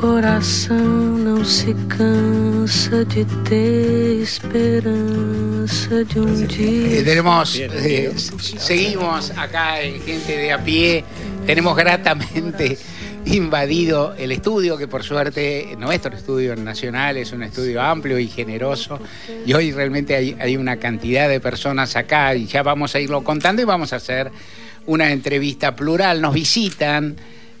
coração não se cansa de ter esperança de um Eh, dia. tenemos, eh, seguimos acá en Gente de a pie, tenemos gratamente invadido el estudio, que por suerte nuestro estudio nacional es un estudio amplio y generoso, y hoy realmente hay, hay una cantidad de personas acá y ya vamos a irlo contando y vamos a hacer una entrevista plural. Nos visitan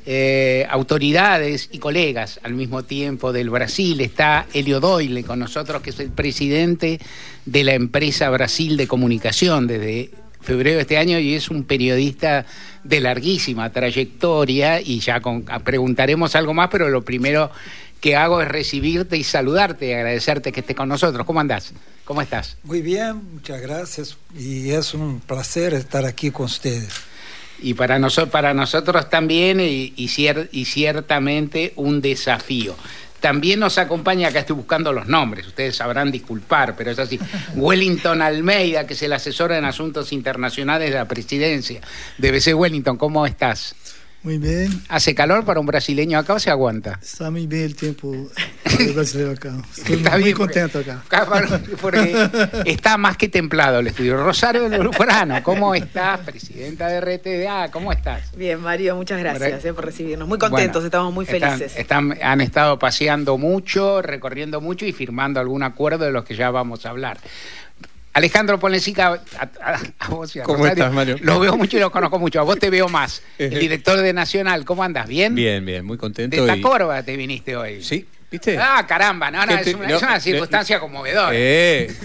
eh, autoridades y colegas al mismo tiempo del Brasil. Está Elio Doyle con nosotros, que es el presidente de la empresa Brasil de Comunicación desde febrero de este año y es un periodista de larguísima trayectoria y ya preguntaremos algo más, pero lo primero que hago es recibirte y saludarte y agradecerte que estés con nosotros. ¿Cómo andás? ¿Cómo estás? Muy bien, muchas gracias y es un placer estar aquí con ustedes. Y para, noso- para nosotros también y, y cier- y ciertamente un desafío. También nos acompaña, acá estoy buscando los nombres, ustedes sabrán disculpar, pero es así, Wellington Almeida, que es el asesor en asuntos internacionales de la presidencia de BC Wellington, ¿cómo estás? Muy bien, ¿Hace calor para un brasileño acá o se aguanta? está muy bien el tiempo del brasileño acá. Estoy Está muy bien, contento acá. Acá, Porque está más que templado el estudio. Rosario Lujano, ¿cómo estás? Presidenta de RTDA, ¿cómo estás? Bien, Mario, muchas gracias eh, por recibirnos. Muy contentos, Bueno, estamos muy están- felices. están- han estado paseando mucho, recorriendo mucho y firmando algún acuerdo de los que ya vamos a hablar. Alejandro Polensica, a, a- a vos y a ¿Cómo Rosario, estás, Mario? Lo veo mucho y lo conozco mucho. A vos te veo más. El director de Nacional, ¿cómo andas? ¿Bien? Bien, bien, muy contento. De esta y- corva te viniste hoy. Sí, ¿viste? Ah, caramba, no, no, ¿Qué es una, no, es una de- circunstancia conmovedora. Eh,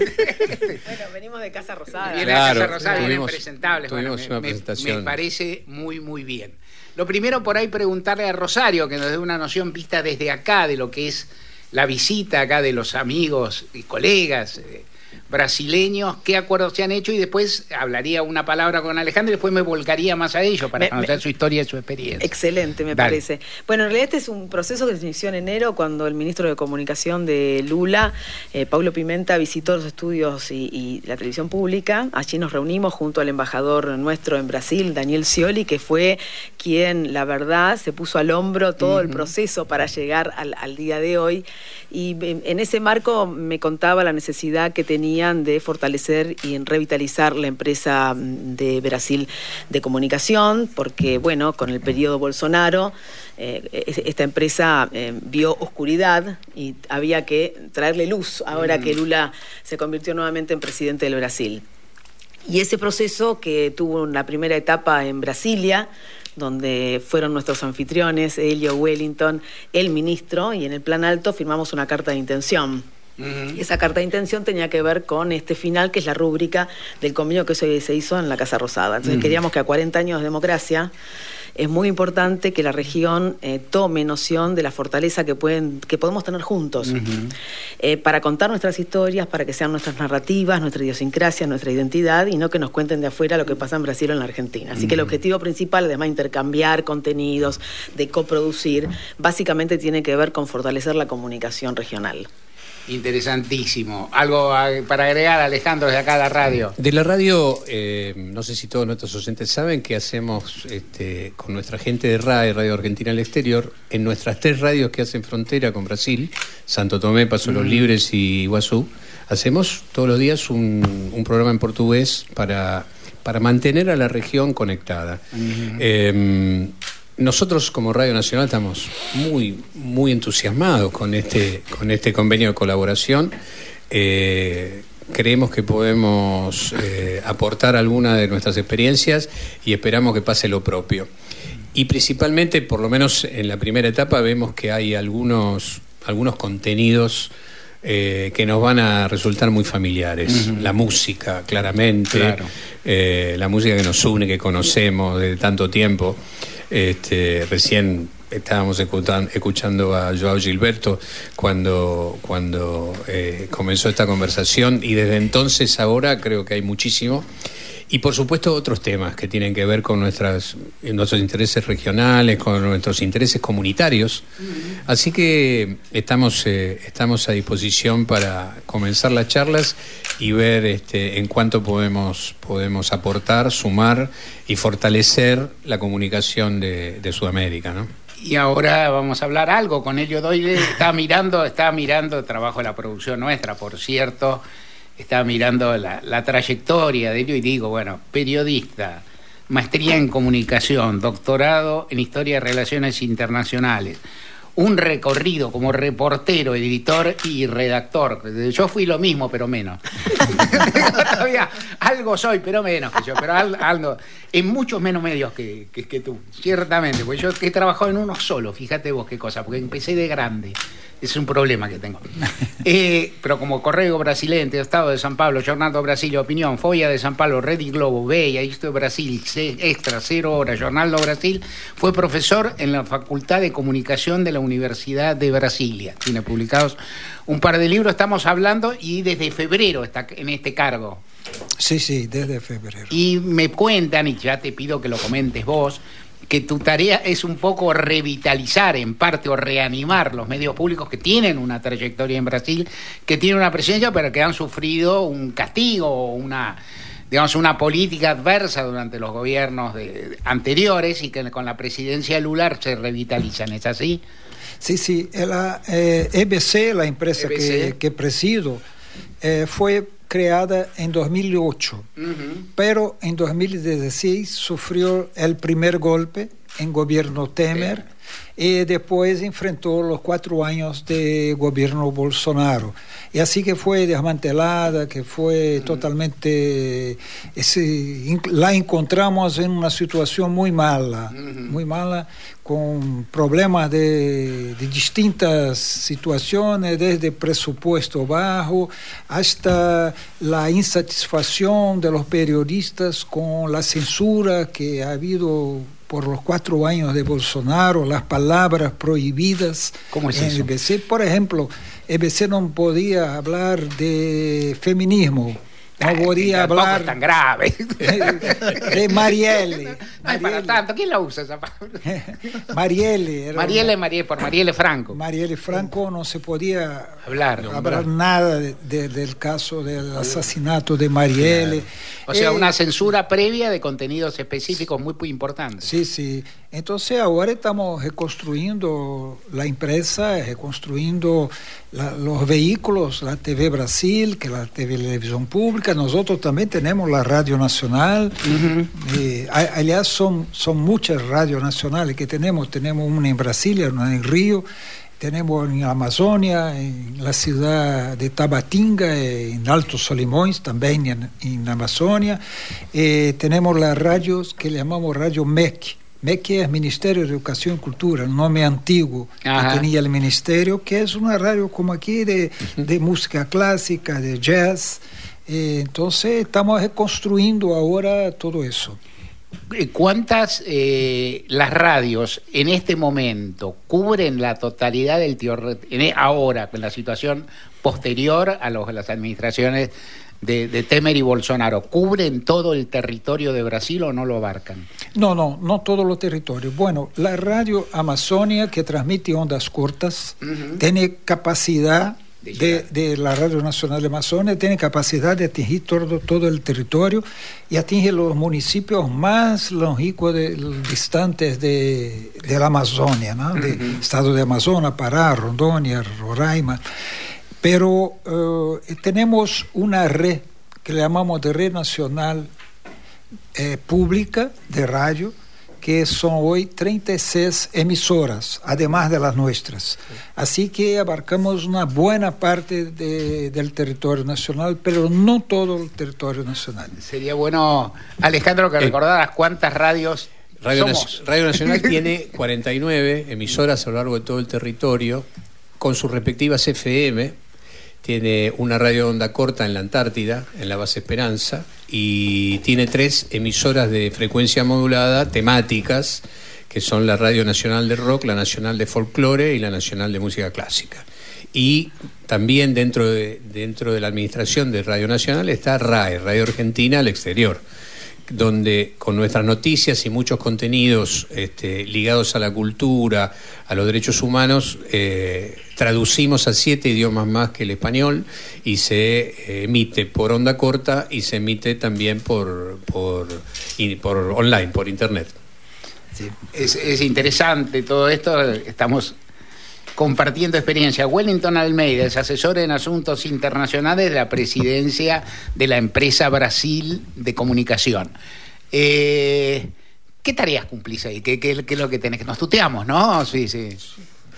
Bueno, venimos de Casa Rosada. Viene Claro, Casa Rosada, vienen presentables. Bueno, tuvimos una me- presentación. me parece muy, muy bien. Lo primero por ahí preguntarle a Rosario, que nos dé una noción vista desde acá de lo que es la visita acá de los amigos y colegas eh, brasileños, qué acuerdos se han hecho y después hablaría una palabra con Alejandro y después me volcaría más a ello para Me- conocer me- su historia y su experiencia. Excelente, me Dale. parece. Bueno, en realidad este es un proceso que se inició en enero cuando el ministro de Comunicación de Lula, eh, Paulo Pimenta, visitó los estudios y, y la televisión pública. Allí nos reunimos junto al embajador nuestro en Brasil, Daniel Scioli, que fue quien, la verdad, se puso al hombro todo el proceso para llegar al, al día de hoy. Y en en ese marco me contaba la necesidad que de fortalecer y en revitalizar la empresa mm, de Brasil de comunicación, porque, bueno, con el periodo Bolsonaro, eh, es- esta empresa eh, vio oscuridad y había que traerle luz ahora que Lula se convirtió nuevamente en presidente del Brasil. Y ese proceso que tuvo una primera etapa en Brasilia, donde fueron nuestros anfitriones, Elio Wellington, el ministro, y en el plan alto firmamos una carta de intención. Y esa carta de intención tenía que ver con este final, que es la rúbrica del convenio que se, hizo en la Casa Rosada. Entonces queríamos que a 40 años de democracia es muy importante que la región eh, tome noción de la fortaleza que, pueden, que podemos tener juntos eh, para contar nuestras historias, para que sean nuestras narrativas, nuestra idiosincrasia, nuestra identidad y no que nos cuenten de afuera lo que pasa en Brasil o en la Argentina. Así que el objetivo principal, además de intercambiar contenidos, de coproducir, básicamente tiene que ver con fortalecer la comunicación regional. Interesantísimo. Algo a- para agregar, Alejandro, desde acá a la radio. de la radio, eh, no sé si todos nuestros oyentes saben que hacemos este, con nuestra gente de RAE, Radio Argentina al Exterior, en nuestras tres radios que hacen frontera con Brasil, Santo Tomé, Paso los Libres y Iguazú, hacemos todos los días un, un programa en portugués para, para mantener a la región conectada. Eh, nosotros como Radio Nacional estamos muy, muy entusiasmados con este, con este convenio de colaboración. Eh, creemos que podemos eh, aportar alguna de nuestras experiencias y esperamos que pase lo propio. Y principalmente, por lo menos en la primera etapa, vemos que hay algunos, algunos contenidos eh, que nos van a resultar muy familiares. La música, claramente, Claro. eh, la música que nos une, que conocemos de tanto tiempo. Este, recién estábamos escuchan- escuchando a Joao Gilberto cuando, cuando eh, comenzó esta conversación y desde entonces ahora creo que hay muchísimo. Y por supuesto otros temas que tienen que ver con nuestras, nuestros intereses regionales, con nuestros intereses comunitarios. Así que estamos, eh, estamos a disposición para comenzar las charlas y ver este, en cuánto podemos, podemos aportar, sumar y fortalecer la comunicación de, de Sudamérica. ¿no? Y ahora vamos a hablar algo con Elio Doyle. Está mirando, está mirando trabajo de la producción nuestra, por cierto. Está mirando la, la trayectoria de Elio y digo, bueno, periodista, maestría en comunicación, doctorado en historia de relaciones internacionales un recorrido como reportero, editor y redactor. Yo fui lo mismo, pero menos. Todavía algo soy, pero menos que yo, pero algo, en muchos menos medios que, que, tú, ciertamente. Porque yo he trabajado en uno solo, fíjate vos qué cosa, porque empecé de grande. Es un problema que tengo. Eh, pero como Correo Brasilente, Estado de San Pablo, Jornal do Brasil, Opinión, Folla de San Pablo, Red y Globo, Bella, Esto de Brasil, Extra, Cero Hora, Jornal do Brasil, fue profesor en la Facultad de Comunicación de la Universidad de Brasilia. Tiene publicados un par de libros, estamos hablando, y desde febrero está en este cargo. Sí, sí, desde febrero. Y me cuentan, y ya te pido que lo comentes vos, que tu tarea es un poco revitalizar en parte o reanimar los medios públicos que tienen una trayectoria en Brasil, que tienen una presencia, pero que han sufrido un castigo o una digamos, una política adversa durante los gobiernos anteriores y que con la presidencia Lula se revitalizan, ¿es así? Sí, sí. La EBC, eh, e la empresa Que, que, presido, eh, fue creada en 2008, pero en 2016 sufrió el primer golpe en gobierno Temer y después enfrentó los cuatro años de gobierno Bolsonaro. Y así que fue desmantelada, que fue totalmente... la encontramos en una situación muy mala, muy mala, con problemas de, de, distintas situaciones, desde presupuesto bajo hasta la insatisfacción de los periodistas con la censura que ha habido por los cuatro años de Bolsonaro, las palabras prohibidas ¿Cómo es en el BC. Por ejemplo, el BC no podía hablar de feminismo no podía hablar. es tan grave. De Marielle. No es para tanto. ¿Quién la usa esa palabra? Marielle. Marielle, Marielle, por Marielle Franco. Marielle Franco no se podía hablar, hablar nada de, de, del caso del asesinato de Marielle. O sea, eh, una censura previa de contenidos específicos muy, muy importantes. Sí, sí. Entonces ahora estamos reconstruyendo la empresa, reconstruyendo la, los vehículos, la TV Brasil, que es la televisión pública, nosotros también tenemos la Radio Nacional, uh -huh. eh, aliás son, son muchas radios nacionales que tenemos, tenemos una en Brasilia, una en Río, tenemos en Amazonia, en la ciudad de Tabatinga, en Alto Solimões, también en, en Amazonia, eh, tenemos las radios que llamamos Radio MEC, MEC es Ministerio de Educación y Cultura, el nombre antiguo Ajá. que tenía el ministerio, que es una radio como aquí de, de música clásica, de jazz. Eh, entonces estamos reconstruyendo ahora todo eso. ¿Cuántas eh, las radios en este momento cubren la totalidad del tío e, ahora, con la situación posterior a, los, a las administraciones de, de, Temer y Bolsonaro, ¿cubren todo el territorio de Brasil o no lo abarcan? No, no, no todo los territorios. Bueno, la radio Amazonia, que transmite ondas cortas, uh -huh. tiene capacidad de, de, la Radio Nacional de Amazonia, tiene capacidad de atingir todo, todo el territorio y atinge los municipios más longínquos, de, distantes de, de la Amazonia, ¿no? uh -huh. de estado de Amazonas, Pará, Rondônia, Roraima. Pero eh, tenemos una red que le llamamos de red nacional eh, pública de radio, que son hoy 36 emisoras, además de las nuestras. Así que abarcamos una buena parte de, del territorio nacional, pero no todo el territorio nacional. Sería bueno, Alejandro, que recordaras cuántas radios Radio, somos. Radio Nacional tiene 49 emisoras a lo largo de todo el territorio, con sus respectivas FM, tiene una radio onda corta en la Antártida, en la base Esperanza, y tiene tres emisoras de frecuencia modulada temáticas, que son la Radio Nacional de Rock, la Nacional de Folclore y la Nacional de Música Clásica. Y también dentro de, dentro de la administración de Radio Nacional está RAE, Radio Argentina al Exterior donde con nuestras noticias y muchos contenidos este, ligados a la cultura, a los derechos humanos, eh, traducimos a siete idiomas más que el español y se eh, emite por onda corta y se emite también por, por, online, por internet. es, interesante todo esto. Estamos compartiendo experiencia. Wellington Almeida es asesor en asuntos internacionales de la presidencia de la empresa Brasil de Comunicación. Eh, ¿Qué tareas cumplís ahí? ¿Qué, qué, qué es lo que tenés? Nos tuteamos, ¿no? Sí, sí.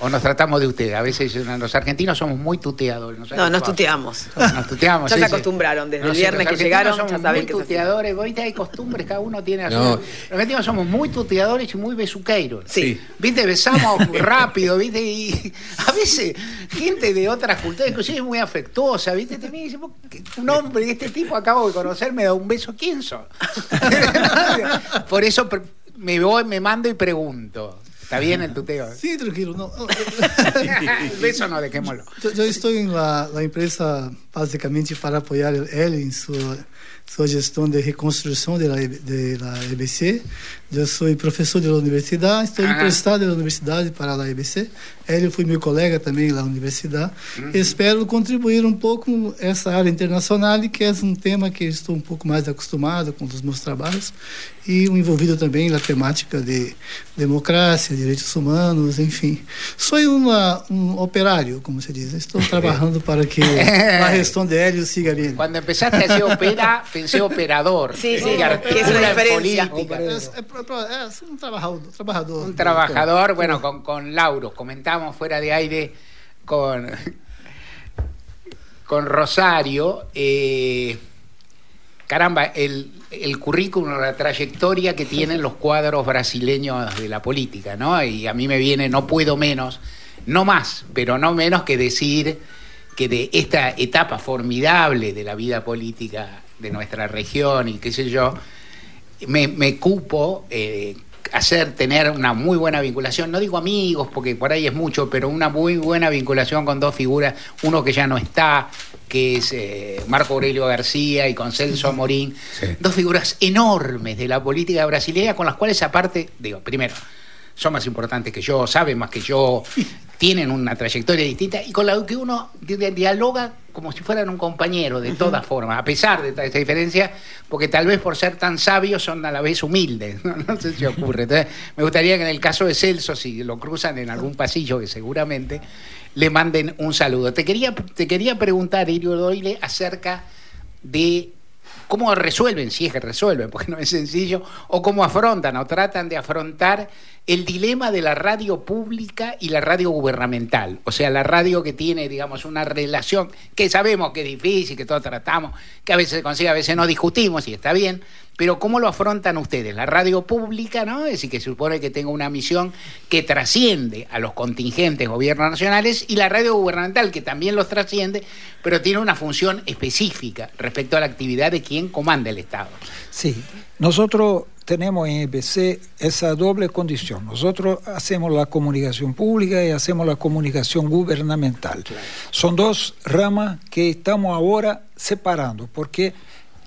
O nos tratamos de ustedes. A veces los argentinos somos muy tuteadores. No, nos tuteamos. Nos tuteamos. ya se acostumbraron. Desde el viernes que llegaron, somos ya saben muy tuteadores. Viste, hay costumbres, cada uno tiene. Los argentinos somos muy tuteadores y muy besuqueiros. Sí. Viste, besamos rápido, viste. Y a veces, gente de otras culturas, inclusive muy afectuosa, viste. Te dice, un hombre de este tipo acabo de conocer, me da un beso. ¿Quién sos? Por eso me voy, me mando y pregunto. ¿Está bien el tuteo? Sí, tranquilo. No. Eso no, dejémoslo. Yo, yo estoy en la, la, empresa básicamente para apoyar él en su, su gestión de de la EBC. Yo soy profesor de la universidad, estoy Ajá. emprestado de la universidad para la EBC. Ele foi meu colega também lá na universidade. Uhum. Espero contribuir um pouco essa área internacional, que é um tema que estou um pouco mais acostumado com os meus trabalhos, e envolvido também na temática de democracia, direitos humanos, enfim. Sou uma, um operário, como se diz. Estou trabalhando para que a gestão de Hélio siga bem. Quando empezaste a ser pensei operador. Sim, sim, que é uma diferença. É, é, é, um trabalhador. trabalhador um trabalhador, bueno, com, com Lauro, comentar fuera de aire con, con Rosario. Eh, caramba, el, el currículum, la trayectoria que tienen los cuadros brasileños de la política, ¿no? Y a mí me viene, no puedo menos, no más, pero no menos que decir que de esta etapa formidable de la vida política de nuestra región y qué sé yo, me, me cupo eh, hacer, tener una muy buena vinculación, no digo amigos, porque por ahí es mucho, pero una muy buena vinculación con dos figuras, uno que ya no está, que es eh, Marco Aurelio García y con Celso Amorín, sí. dos figuras enormes de la política brasileña con las cuales aparte, digo, primero, son más importantes que yo, saben más que yo, tienen una trayectoria distinta y con la que uno dialoga como si fueran un compañero de todas formas, a pesar de esta diferencia, porque tal vez por ser tan sabios son a la vez humildes, no, no sé si ocurre. Entonces, me gustaría que en el caso de Celso, si lo cruzan en algún pasillo, que seguramente, le manden un saludo. Te quería, te quería preguntar, Irio Doyle, acerca de cómo resuelven, si es que resuelven, porque no es sencillo, o cómo afrontan o tratan de afrontar el dilema de la radio pública y la radio gubernamental. O sea, la radio que tiene, digamos, una relación que sabemos que es difícil, que todos tratamos, que a veces se consigue, a veces no discutimos y está bien, pero ¿cómo lo afrontan ustedes? La radio pública, ¿no? Es decir, que se supone que tenga una misión que trasciende a los contingentes gobiernos nacionales y la radio gubernamental, que también los trasciende, pero tiene una función específica respecto a la actividad de quien comanda el Estado. Sí, nosotros tenemos en EBC esa doble condición. Nosotros hacemos la comunicación pública y hacemos la comunicación gubernamental. Claro. Son dos ramas que estamos ahora separando, porque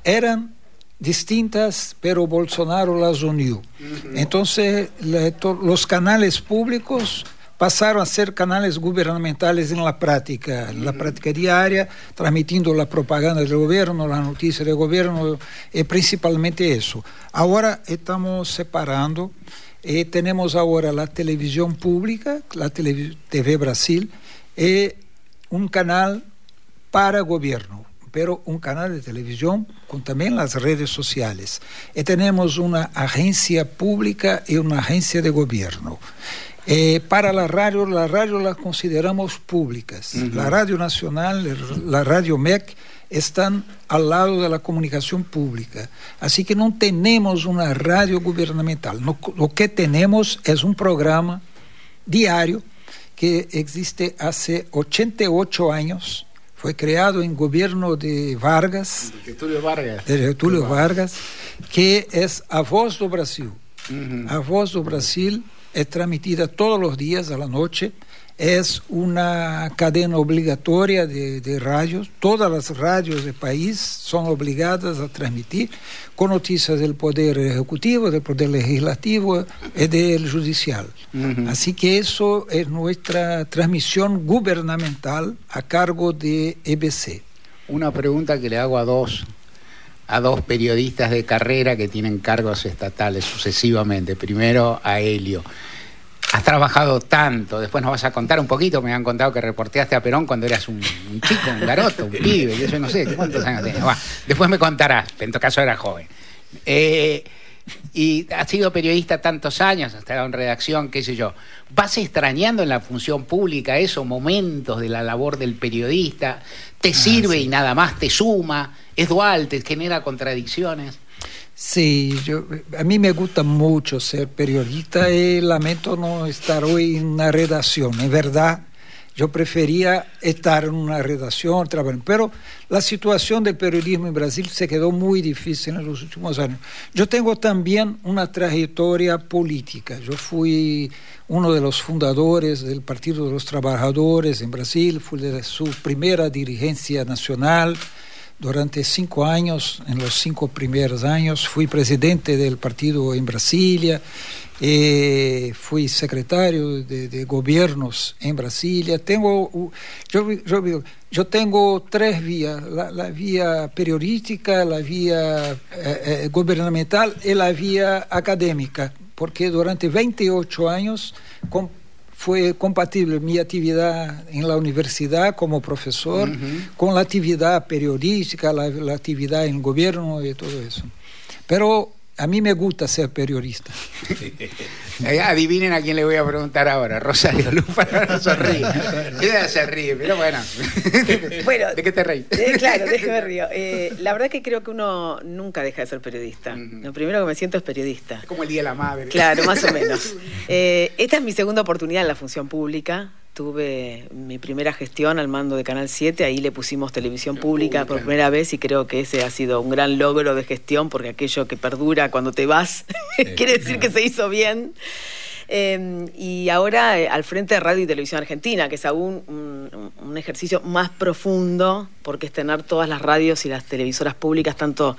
eran distintas, pero Bolsonaro las unió. Uh -huh. Entonces, los canales públicos pasaron a ser canales gubernamentales en la práctica, en la práctica diaria, transmitiendo la propaganda del gobierno, la noticia del gobierno, y principalmente eso. Ahora estamos separando, y tenemos ahora la televisión pública, la TV Brasil, y un canal para gobierno pero un canal de televisión con también las redes sociales. Y tenemos una agencia pública y una agencia de gobierno. Eh, para la radio, la radio la consideramos públicas. Uh -huh. La Radio Nacional, la Radio MEC están al lado de la comunicación pública. Así que no tenemos una radio gubernamental. No, lo que tenemos es un programa diario que existe hace 88 años fue creado en gobierno de Vargas, de Getúlio Vargas, de Getúlio Vargas que es A Voz do Brasil. Uh -huh. A Voz do Brasil es transmitida todos los días a la noche, es una cadena obligatoria de, de radios, todas las radios del país son obligadas a transmitir con noticias del Poder Ejecutivo, del Poder Legislativo y del Judicial. Uh -huh. Así que eso es nuestra transmisión gubernamental a cargo de EBC. Una pregunta que le hago a dos a dos periodistas de carrera que tienen cargos estatales sucesivamente. Primero a Helio. Has trabajado tanto, después nos vas a contar un poquito, me han contado que reporteaste a Perón cuando eras un, chico, un garoto, un pibe, yo no sé cuántos años tenías. después me contarás, en tu caso era joven. Eh, y has sido periodista tantos años, has estado en redacción, qué sé yo. ¿Vas extrañando en la función pública esos momentos de la labor del periodista? ¿Te ah, sirve y nada más te suma? ¿Es dual? ¿Te genera contradicciones? Sí, yo, a mí me gusta mucho ser periodista y lamento no estar hoy en una redacción. Es verdad, yo prefería estar en una redacción, trabajando, pero la situación del periodismo en Brasil se quedó muy difícil en los últimos años. Yo tengo también una trayectoria política. Yo fui uno de los fundadores del Partido de los Trabajadores en Brasil, fui de su primera dirigencia nacional durante cinco años, en los cinco primeros años, fui presidente del partido en Brasilia, eh, fui secretario de, gobiernos en Brasilia. Tengo, yo, yo, tengo tres vías, la, vía periodística, la vía eh, eh, gubernamental y la vía académica, porque durante 28 años fue compatible mi actividad en la universidad como profesor con la actividad periodística, la, la, actividad en gobierno y todo eso. Pero a mí me gusta ser periodista. Adivinen a quién le voy a preguntar ahora. Rosario Lupa no se ríe. se ríe, pero bueno. bueno ¿De qué te reí? Eh, claro, déjeme río. Eh, la verdad que creo que uno nunca deja de ser periodista. Lo primero que me siento es periodista. como el Día de la Madre. Claro, más o menos. Eh, esta es mi segunda oportunidad en la función pública tuve mi primera gestión al mando de Canal 7, ahí le pusimos televisión pública por primera vez y creo que ese ha sido un gran logro de gestión porque aquello que perdura cuando te vas quiere decir que se hizo bien. Em, y ahora eh, al frente de Radio y Televisión Argentina, que es aún un, ejercicio más profundo, porque es tener todas las radios y las televisoras públicas, tanto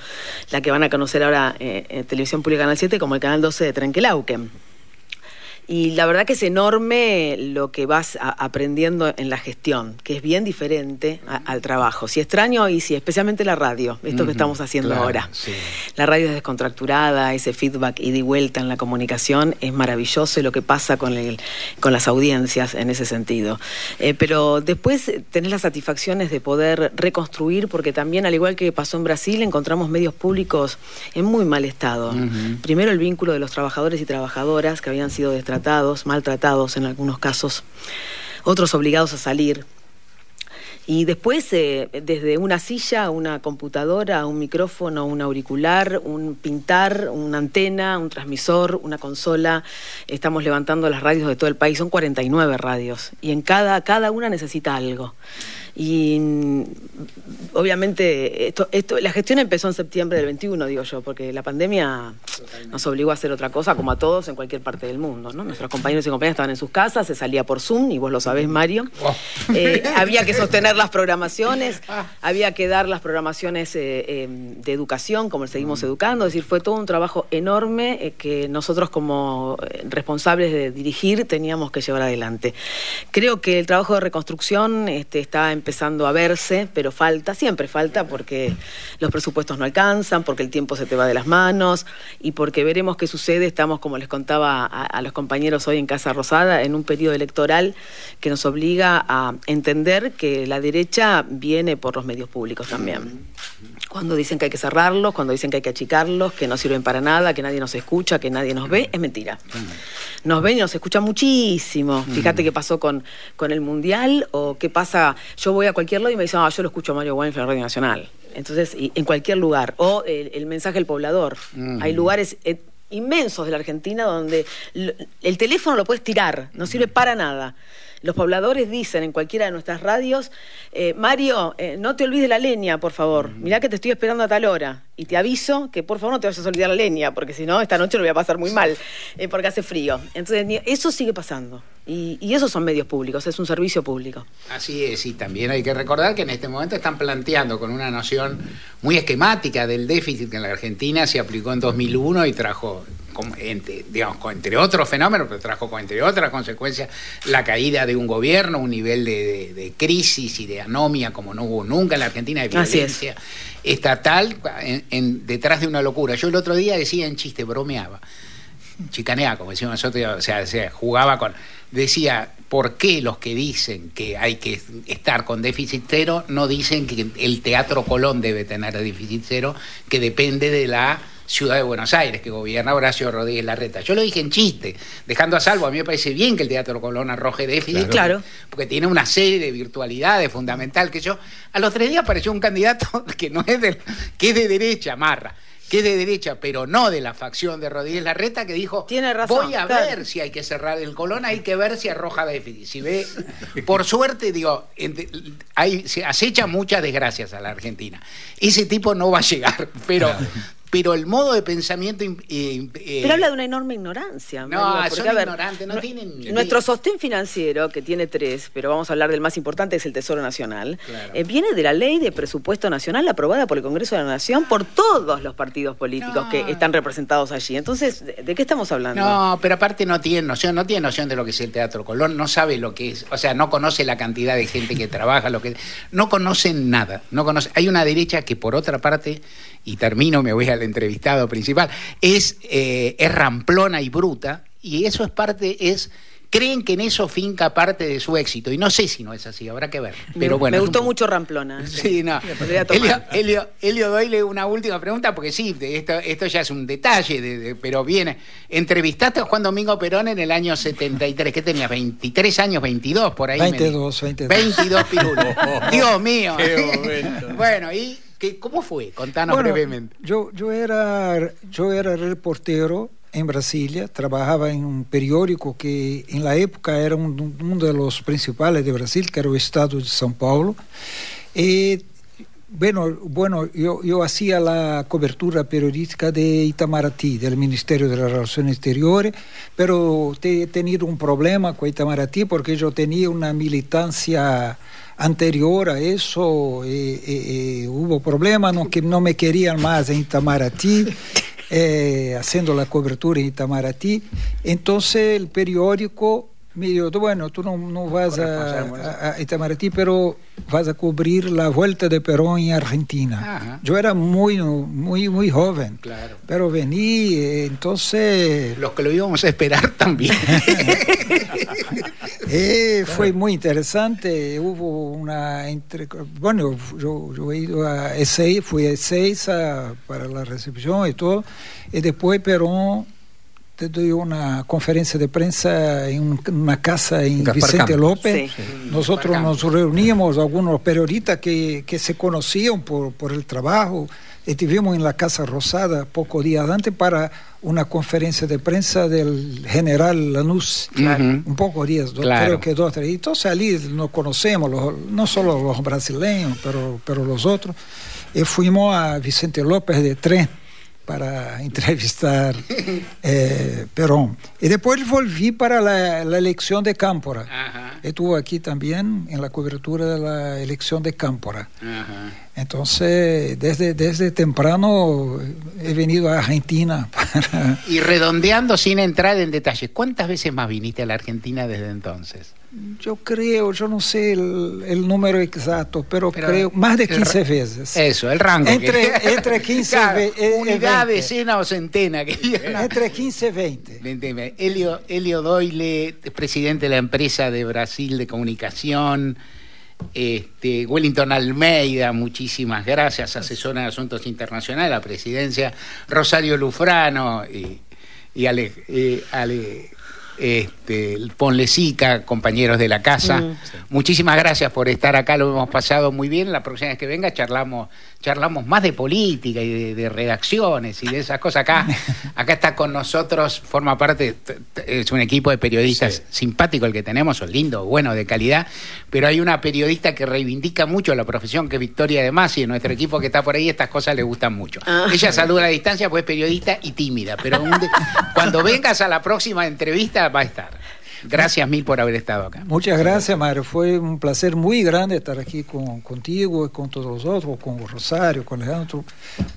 la que van a conocer ahora eh, Televisión Pública Canal 7 como el Canal 12 de Trenquelauquen. Y la verdad que es enorme lo que vas aprendiendo en la gestión, que es bien diferente al trabajo. Si extraño y si especialmente la radio, esto que estamos haciendo ahora. La radio es descontracturada, ese feedback y de vuelta en la comunicación es maravilloso lo que pasa con, el, con las audiencias en ese sentido. Eh, pero después tenés las satisfacciones de poder reconstruir, porque también, al igual que pasó en Brasil, encontramos medios públicos en muy mal estado. Primero el vínculo de los trabajadores y trabajadoras que habían sido destratados maltratados en algunos casos, otros obligados a salir. Y después, eh, desde una silla, una computadora, un micrófono, un auricular, un pintar, una antena, un transmisor, una consola, estamos levantando las radios de todo el país. Son 49 radios y en cada, cada una necesita algo. Y mm, obviamente esto, esto, la gestión empezó en septiembre del 21, digo yo, porque la pandemia nos obligó a hacer otra cosa, como a todos en cualquier parte del mundo. ¿no? Nuestros compañeros y compañeras estaban en sus casas, se salía por Zoom, y vos lo sabés, Mario. Eh, había que sostener las programaciones, ah. había que dar las programaciones eh, em, de educación, como seguimos educando, es decir, fue todo un trabajo enorme eh, que nosotros como responsables de dirigir teníamos que llevar adelante. Creo que el trabajo de reconstrucción este, está empezando a verse, pero falta, siempre falta porque los presupuestos no alcanzan, porque el tiempo se te va de las manos y porque veremos qué sucede. Estamos, como les contaba a, los compañeros hoy en Casa Rosada, en un periodo electoral que nos obliga a entender que la derecha viene por los medios públicos también. Cuando dicen que hay que cerrarlos, cuando dicen que hay que achicarlos, que no sirven para nada, que nadie nos escucha, que nadie nos ve, es mentira. Nos ven y nos escuchan muchísimo. Fíjate qué pasó con, con el Mundial o qué pasa. Yo voy a cualquier lado y me dicen, ah, yo lo escucho a Mario Weinfeld en Radio Nacional. Entonces, en cualquier lugar. O el, mensaje del poblador. Hay lugares eh, inmensos de la Argentina donde el teléfono lo puedes tirar, no sirve para nada. Los pobladores dicen en cualquiera de nuestras radios, eh, Mario, eh, no te olvides la leña, por favor. Mirá que te estoy esperando a tal hora. Y te aviso que por favor no te vayas a olvidar la leña, porque si no, esta noche lo voy a pasar muy mal, eh, porque hace frío. Entonces, eso sigue pasando. Y, y, esos son medios públicos, es un servicio público. Así es, y también hay que recordar que en este momento están planteando con una noción muy esquemática del déficit que en la Argentina se aplicó en 2001 y trajo entre, digamos, entre otros fenómenos, pero trajo entre otras consecuencias la caída de un gobierno, un nivel de, crisis y de anomia como no hubo nunca en la Argentina, de violencia estatal en, detrás de una locura. Yo el otro día decía en chiste, bromeaba, chicaneaba, como decíamos nosotros, o sea, jugaba con... Decía, ¿por qué los que dicen que hay que estar con déficit cero no dicen que el Teatro Colón debe tener déficit cero, que depende de la ciudad de Buenos Aires, que gobierna Horacio Rodríguez Larreta. Yo lo dije en chiste, dejando a salvo, a mí me parece bien que el Teatro Colón arroje déficit, claro. porque tiene una serie de virtualidades fundamental que yo, a los tres días apareció un candidato que no es de, que es de derecha, Marra que es de derecha, pero no de la facción de Rodríguez Larreta, que dijo, Tiene razón, voy a ver si hay que cerrar el Colón, hay que ver si arroja déficit. Si ve, por suerte, digo, hay, se acecha muchas desgracias a la Argentina. Ese tipo no va a llegar, pero pero el modo de pensamiento... Eh, eh, pero habla de una enorme ignorancia. No, son ignorantes, no tienen... Nuestro sostén financiero, que tiene tres, pero vamos a hablar del más importante, es el Tesoro Nacional, eh, viene de la ley de presupuesto nacional aprobada por el Congreso de la Nación por todos los partidos políticos que están representados allí. Entonces, ¿de, qué estamos hablando? No, pero aparte no tiene noción, no tiene noción de lo que es el Teatro Colón, no sabe lo que es, o sea, no conoce la cantidad de gente que trabaja, lo que... No conocen nada, no conoce... Hay una derecha que por otra parte y termino, me voy al entrevistado principal, es, eh, es ramplona y bruta, y eso es parte, es creen que en eso finca parte de su éxito. Y no sé si no es así, habrá que ver. Pero me, bueno, me gustó mucho Ramplona. Sí, no. Elio, Elio, doyle una última pregunta, porque sí, esto, esto ya es un detalle, pero viene. Entrevistaste a Juan Domingo Perón en el año 73. ¿Qué tenías? ¿23 años? ¿22 por ahí? 22, 22. 22 pirulos. Dios mío. bueno, y ¿Cómo fue? Contanos brevemente. Yo, yo, era, yo era reportero en Brasilia, trabajaba en un periódico que en la época era uno de los principales de Brasil, que era el Estado de São Paulo. Y, bueno, bueno yo, yo hacía la cobertura periodística de Itamaraty, del Ministerio de las Relaciones Exteriores, pero he tenido un problema con Itamaraty porque yo tenía una militancia anterior a eso eh, eh, eh, hubo problemas, no, que no me querían más en Itamaraty, haciendo la cobertura en Itamaraty. Entonces el periódico me dijo, bueno, tú no, vas a, a, Itamaraty, pero vas a cubrir la vuelta de Perón en Argentina. Yo era muy, muy, muy joven, claro. pero vení, entonces... Los que lo íbamos a esperar también. Eh, fue muy interesante, hubo una... Entre, bueno, yo, he ido a E6, fui a E6 para la recepción y todo, y después Perón te doy una conferencia de prensa en una casa en Vicente López. Nosotros nos reunimos, algunos periodistas que, que se conocían por, por el trabajo, Estivemos en la Casa Rosada pocos días antes para una conferencia de prensa del general Lanús, un poco días, creo que dos, tres. Entonces allí nos conocemos, no solo los brasileños, pero, pero los otros. Y fuimos a Vicente López de tren para entrevistar eh, Perón. Y después volví para la, elección de Cámpora. Estuvo aquí también en la cobertura de la elección de Cámpora. Entonces, desde, desde temprano he venido a Argentina. Y redondeando sin entrar en detalles, ¿cuántas veces más viniste a la Argentina desde entonces? Yo creo, yo no sé el, número exacto, pero, creo más de 15 veces. Eso, el rango. Entre, entre 15 y eh, Unidad, decena o centena. entre 15 y 20. Elio, Elio Doyle, presidente de la empresa de Brasil de comunicación. Este, Wellington Almeida, muchísimas gracias, asesora de Asuntos Internacionales, la presidencia, Rosario Lufrano y, y Ale, eh, Ale este, Ponlecica, compañeros de la casa. Mm. Muchísimas gracias por estar acá, lo hemos pasado muy bien. La próxima vez que venga charlamos, charlamos más de política y de, redacciones y de esas cosas. Acá, acá está con nosotros, forma parte, es un equipo de periodistas simpático el que tenemos, son lindo, bueno, de calidad, pero hay una periodista que reivindica mucho la profesión, que es Victoria de Masi, en nuestro equipo que está por ahí, estas cosas le gustan mucho. Ah. Ella saluda a la distancia, pues es periodista y tímida, pero cuando vengas a la próxima entrevista va a estar. Gracias mil por haber estado acá. Muchas gracias, Mario. Fue un placer muy grande estar aquí con, contigo y con todos los otros, con Rosario, con Alejandro.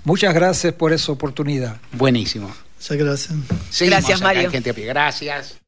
Muchas gracias por esa oportunidad. Buenísimo. Muchas gracias. Seguimos Gracias, Mario. Gente a Pie. Gracias.